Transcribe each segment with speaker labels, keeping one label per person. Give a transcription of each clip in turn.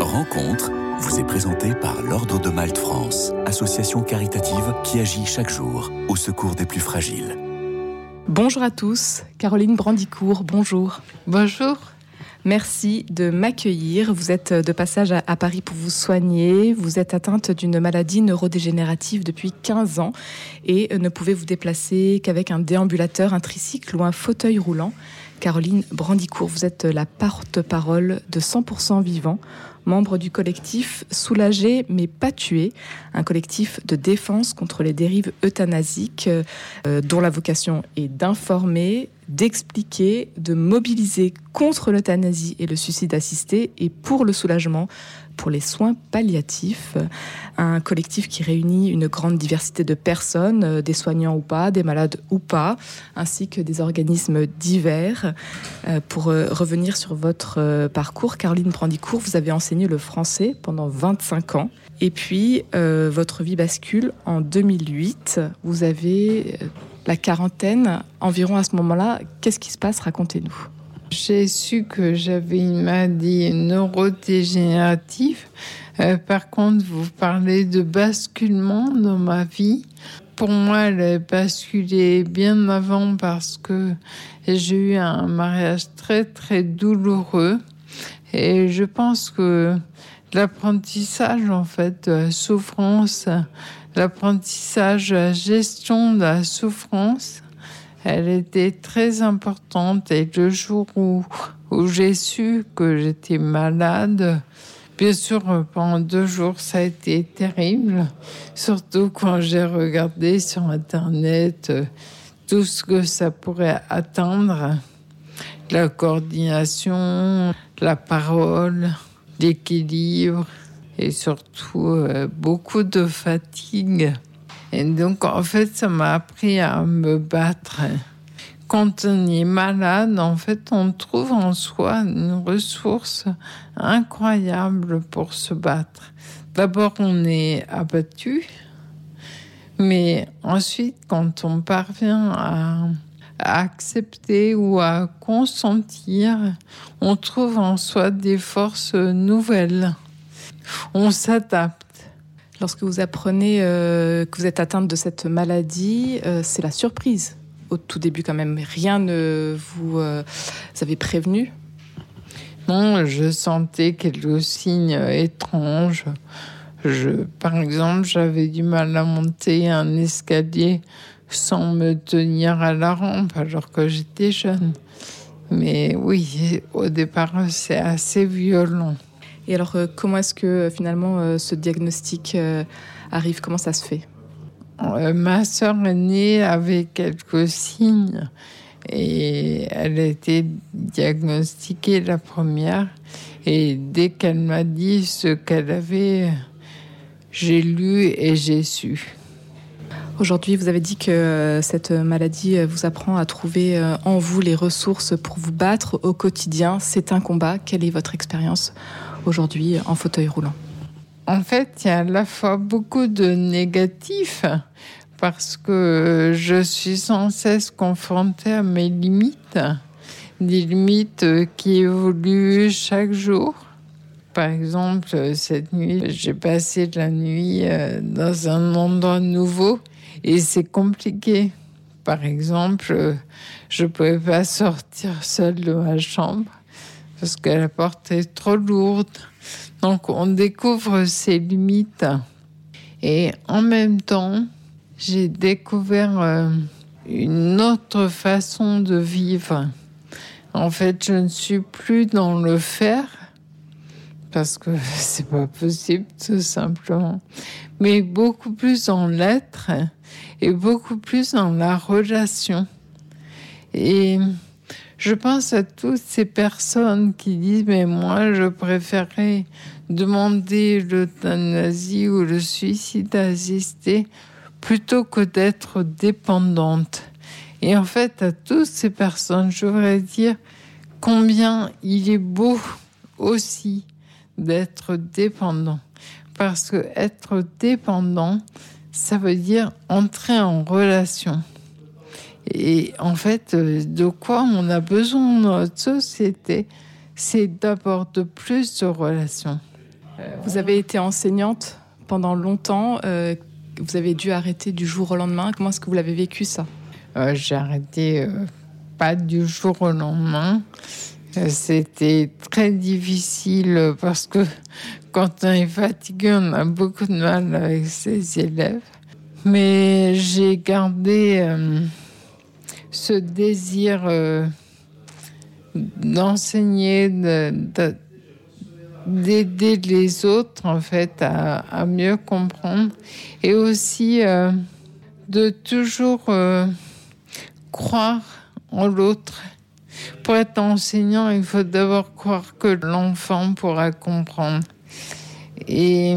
Speaker 1: Rencontre vous est présentée par l'Ordre de Malte France, association caritative qui agit chaque jour au secours des plus fragiles.
Speaker 2: Bonjour à tous, Caroline Brandicourt, bonjour.
Speaker 3: Bonjour.
Speaker 2: Merci de m'accueillir. Vous êtes de passage à Paris pour vous soigner. Vous êtes atteinte d'une maladie neurodégénérative depuis 15 ans et ne pouvez vous déplacer qu'avec un déambulateur, un tricycle ou un fauteuil roulant. Caroline Brandicourt, vous êtes la porte-parole de 100% Vivant, membre du collectif Soulagé mais pas tué, un collectif de défense contre les dérives euthanasiques euh, dont la vocation est d'informer, d'expliquer, de mobiliser contre l'euthanasie et le suicide assisté et pour le soulagement pour les soins palliatifs, un collectif qui réunit une grande diversité de personnes, euh, des soignants ou pas, des malades ou pas, ainsi que des organismes divers. Euh, pour euh, revenir sur votre parcours, Caroline Brandicourt, vous avez enseigné le français pendant 25 ans. Et puis, votre vie bascule en 2008. Vous avez la quarantaine environ à ce moment-là. Qu'est-ce qui se passe? Racontez-nous.
Speaker 3: J'ai su que j'avais une maladie neurodégénérative. Euh, par contre, vous parlez de basculement dans ma vie. Pour moi, elle a basculé bien avant parce que j'ai eu un mariage très très douloureux. Et je pense que l'apprentissage en fait de la souffrance, l'apprentissage, la gestion de la souffrance, elle était très importante. Et le jour où, où j'ai su que j'étais malade, bien sûr, pendant deux jours, ça a été terrible. Surtout quand j'ai regardé sur Internet euh, tout ce que ça pourrait atteindre. La coordination, la parole, l'équilibre et surtout euh, beaucoup de fatigue. Et donc, en fait, ça m'a appris à me battre. Quand on est malade, en fait, on trouve en soi une ressource incroyable pour se battre. D'abord, on est abattu, mais ensuite, quand on parvient à, à accepter ou à consentir, on trouve en soi des forces nouvelles. On s'adapte.
Speaker 2: Lorsque vous apprenez euh, que vous êtes atteinte de cette maladie, euh, c'est la surprise. Au tout début, quand même, rien ne vous, euh, avez prévenu.
Speaker 3: Non, je sentais quelques signes étranges. Je, par exemple, j'avais du mal à monter un escalier sans me tenir à la rampe alors que j'étais jeune. Mais oui, au départ, c'est assez violent.
Speaker 2: Et alors, euh, comment est-ce que euh, finalement euh, ce diagnostic arrive? Comment ça se fait?
Speaker 3: Ma sœur est née avec quelques signes et elle a été diagnostiquée la première. Et dès qu'elle m'a dit ce qu'elle avait, j'ai lu et j'ai su.
Speaker 2: Aujourd'hui, vous avez dit que cette maladie vous apprend à trouver en vous les ressources pour vous battre au quotidien. C'est un combat. Quelle est votre expérience aujourd'hui en fauteuil roulant
Speaker 3: En fait, il y a à la fois beaucoup de négatifs parce que je suis sans cesse confrontée à mes limites, des limites qui évoluent chaque jour. Par exemple, cette nuit, j'ai passé la nuit euh, dans un endroit nouveau et c'est compliqué. Par exemple, je ne pouvais pas sortir seule de ma chambre parce que la porte est trop lourde. Donc on découvre ses limites. Et en même temps, j'ai découvert euh, une autre façon de vivre. En fait, je ne suis plus dans le faire parce que c'est pas possible tout simplement, mais beaucoup plus dans l'être et beaucoup plus dans la relation. Et je pense à toutes ces personnes qui disent mais moi je préférerais demander l'euthanasie ou le suicide assisté plutôt que d'être dépendante. Et en fait, à toutes ces personnes, je voudrais dire combien il est beau aussi d'être dépendant. Parce que être dépendant, ça veut dire entrer en relation. Et en fait, euh, de quoi on a besoin dans notre société, c'est d'abord de plus de relations.
Speaker 2: Vous avez été enseignante pendant longtemps. Euh, vous avez dû arrêter du jour au lendemain. Comment est-ce que vous l'avez vécu ça?
Speaker 3: Euh, J'ai arrêté euh, pas du jour au lendemain. C'était très difficile parce que quand on est fatigué, on a beaucoup de mal avec ses élèves. Mais j'ai gardé ce désir d'enseigner, d'aider les autres en fait à, mieux comprendre et aussi euh, de toujours euh, croire en l'autre. Pour être enseignant, il faut d'abord croire que l'enfant pourra comprendre. Et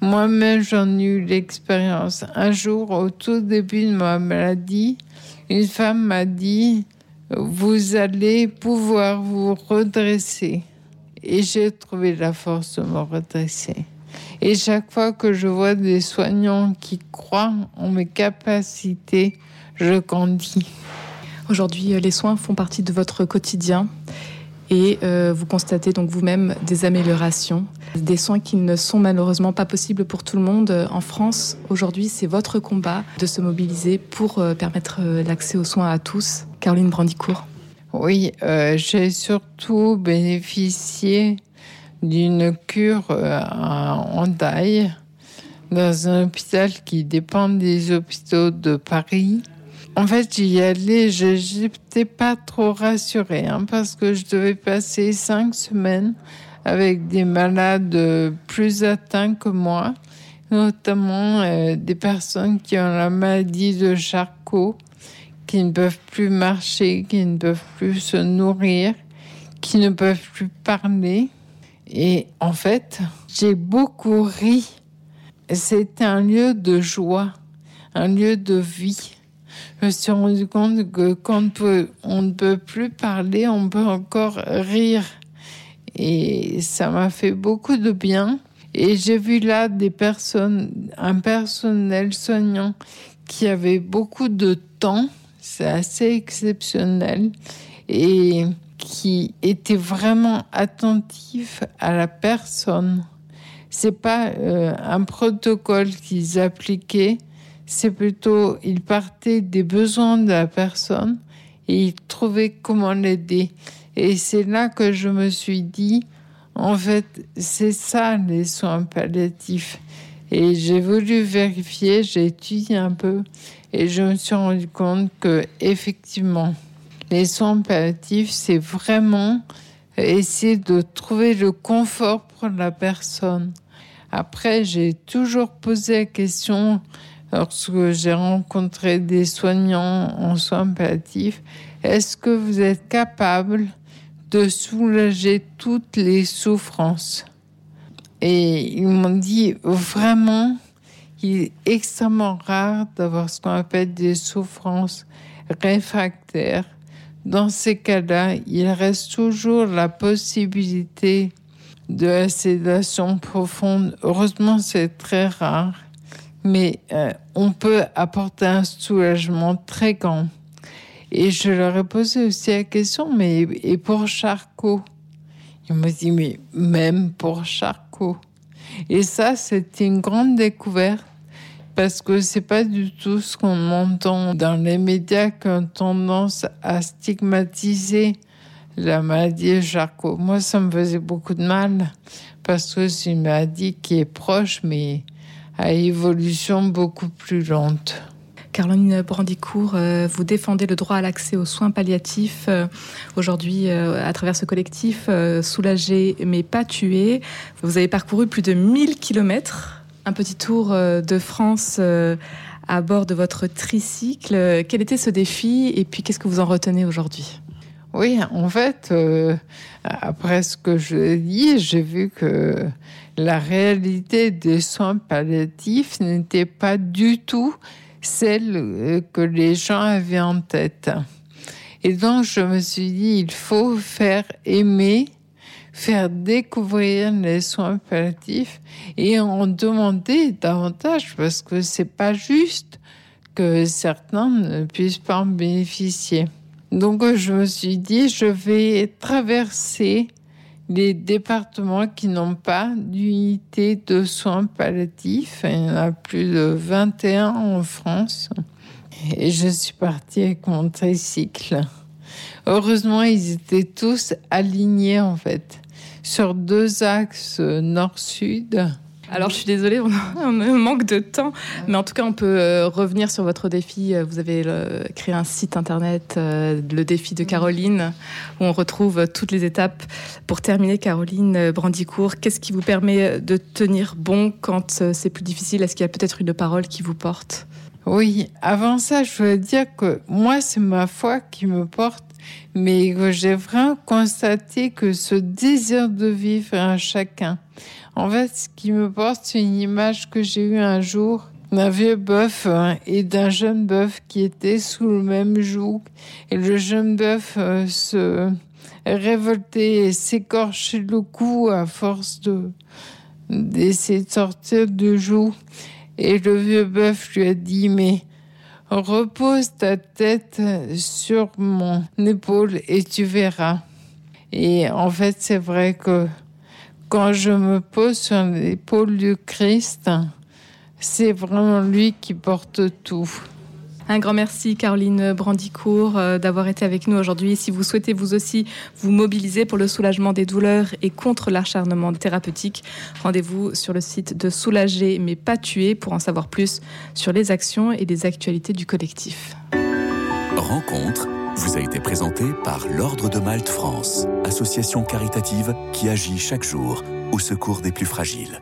Speaker 3: moi-même, j'en ai eu l'expérience. Un jour, au tout début de ma maladie, une femme m'a dit vous allez pouvoir vous redresser. Et j'ai trouvé la force de me redresser. Et chaque fois que je vois des soignants qui croient en mes capacités, je grandis.
Speaker 2: Aujourd'hui, euh, les soins font partie de votre quotidien et euh, vous constatez donc vous-même des améliorations, des soins qui ne sont malheureusement pas possibles pour tout le monde en France. Aujourd'hui, c'est votre combat de se mobiliser pour euh, permettre l'accès aux soins à tous. Caroline Brandicourt
Speaker 3: Oui, euh, j'ai surtout bénéficié d'une cure euh, en taille dans un hôpital qui dépend des hôpitaux de Paris. En fait, j'y allais, je n'étais pas trop rassurée hein, parce que je devais passer cinq semaines avec des malades plus atteints que moi, notamment euh, des personnes qui ont la maladie de Charcot qui ne peuvent plus marcher, qui ne peuvent plus se nourrir, qui ne peuvent plus parler. Et en fait, j'ai beaucoup ri. C'était un lieu de joie, un lieu de vie. Je me suis rendu compte que quand on ne peut plus parler, on peut encore rire. Et ça m'a fait beaucoup de bien. Et j'ai vu là des personnes, un personnel soignant qui avait beaucoup de temps c'est assez exceptionnel et qui était vraiment attentif à la personne. C'est pas euh, un protocole qu'ils appliquaient, c'est plutôt ils partaient des besoins de la personne et ils trouvaient comment l'aider. Et c'est là que je me suis dit, en fait, c'est ça les soins palliatifs. Et j'ai voulu vérifier, j'ai étudié un peu et je me suis rendu compte que effectivement, les soins palliatifs, c'est vraiment essayer de trouver le confort pour la personne. Après, j'ai toujours posé la question lorsque j'ai rencontré des soignants en soins palliatifs, est-ce que vous êtes capable de soulager toutes les souffrances? Et ils m'ont dit vraiment, il est extrêmement rare d'avoir ce qu'on appelle des souffrances réfractaires. Dans ces cas-là, il reste toujours la possibilité de la sédation profonde. Heureusement, c'est très rare, mais euh, on peut apporter un soulagement très grand. Et je leur ai posé aussi la question, mais et pour Charcot? Ils m'ont dit, mais même pour Charcot. Et ça, c'était une grande découverte parce que c'est pas du tout ce qu'on entend dans les médias qui ont tendance à stigmatiser la maladie de Charcot. Moi, ça me faisait beaucoup de mal parce que c'est une maladie qui est proche, mais à évolution beaucoup plus lente.
Speaker 2: Caroline Brandicourt, euh, vous défendez le droit à l'accès aux soins palliatifs euh, aujourd'hui euh, à travers ce collectif Soulager mais pas tuer. Vous avez parcouru plus de 1000 kilomètres un petit tour de France à bord de votre tricycle. Quel était ce défi et puis qu'est-ce que vous en retenez aujourd'hui?
Speaker 3: Oui, en fait, euh, après ce que je dis, j'ai vu que la réalité des soins palliatifs n'était pas du tout celle que les gens avaient en tête. Et donc, je me suis dit, il faut faire aimer faire découvrir les soins palliatifs et en demander davantage parce que c'est pas juste que certains ne puissent pas en bénéficier. Donc je me suis dit, je vais traverser les départements qui n'ont pas d'unité de soins palliatifs. Il y en a plus de 21 en France. Et je suis partie avec mon tricycle. Heureusement, ils étaient tous alignés en fait sur deux axes nord-sud.
Speaker 2: Alors, je suis désolée, on, manque de temps, mais en tout cas, on peut euh, revenir sur votre défi. Vous avez euh, créé un site internet, euh, le défi de Caroline, où on retrouve toutes les étapes. Pour terminer, Caroline Brandicourt, qu'est-ce qui vous permet de tenir bon quand c'est plus difficile? Est-ce qu'il y a peut-être une parole qui vous porte?
Speaker 3: Oui, avant ça, je veux dire que moi, c'est ma foi qui me porte mais j'ai vraiment constaté que ce désir de vivre à chacun. En fait, ce qui me porte, c'est une image que j'ai eue un jour d'un vieux bœuf hein, et d'un jeune bœuf qui était sous le même joug. Et le jeune bœuf euh, se révoltait et s'écorchait le cou à force de d'essayer de sortir du joug. Et le vieux bœuf lui a dit, mais repose ta tête sur mon épaule et tu verras. Et en fait, c'est vrai que quand je me pose sur l'épaule du Christ, c'est vraiment lui qui porte tout.
Speaker 2: Un grand merci Caroline Brandicourt euh, d'avoir été avec nous aujourd'hui. Si vous souhaitez vous aussi vous mobiliser pour le soulagement des douleurs et contre l'acharnement thérapeutique, rendez-vous sur le site de Soulager mais pas tuer pour en savoir plus sur les actions et les actualités du collectif.
Speaker 1: Rencontre vous a été présentée par l'Ordre de Malte France, association caritative qui agit chaque jour au secours des plus fragiles.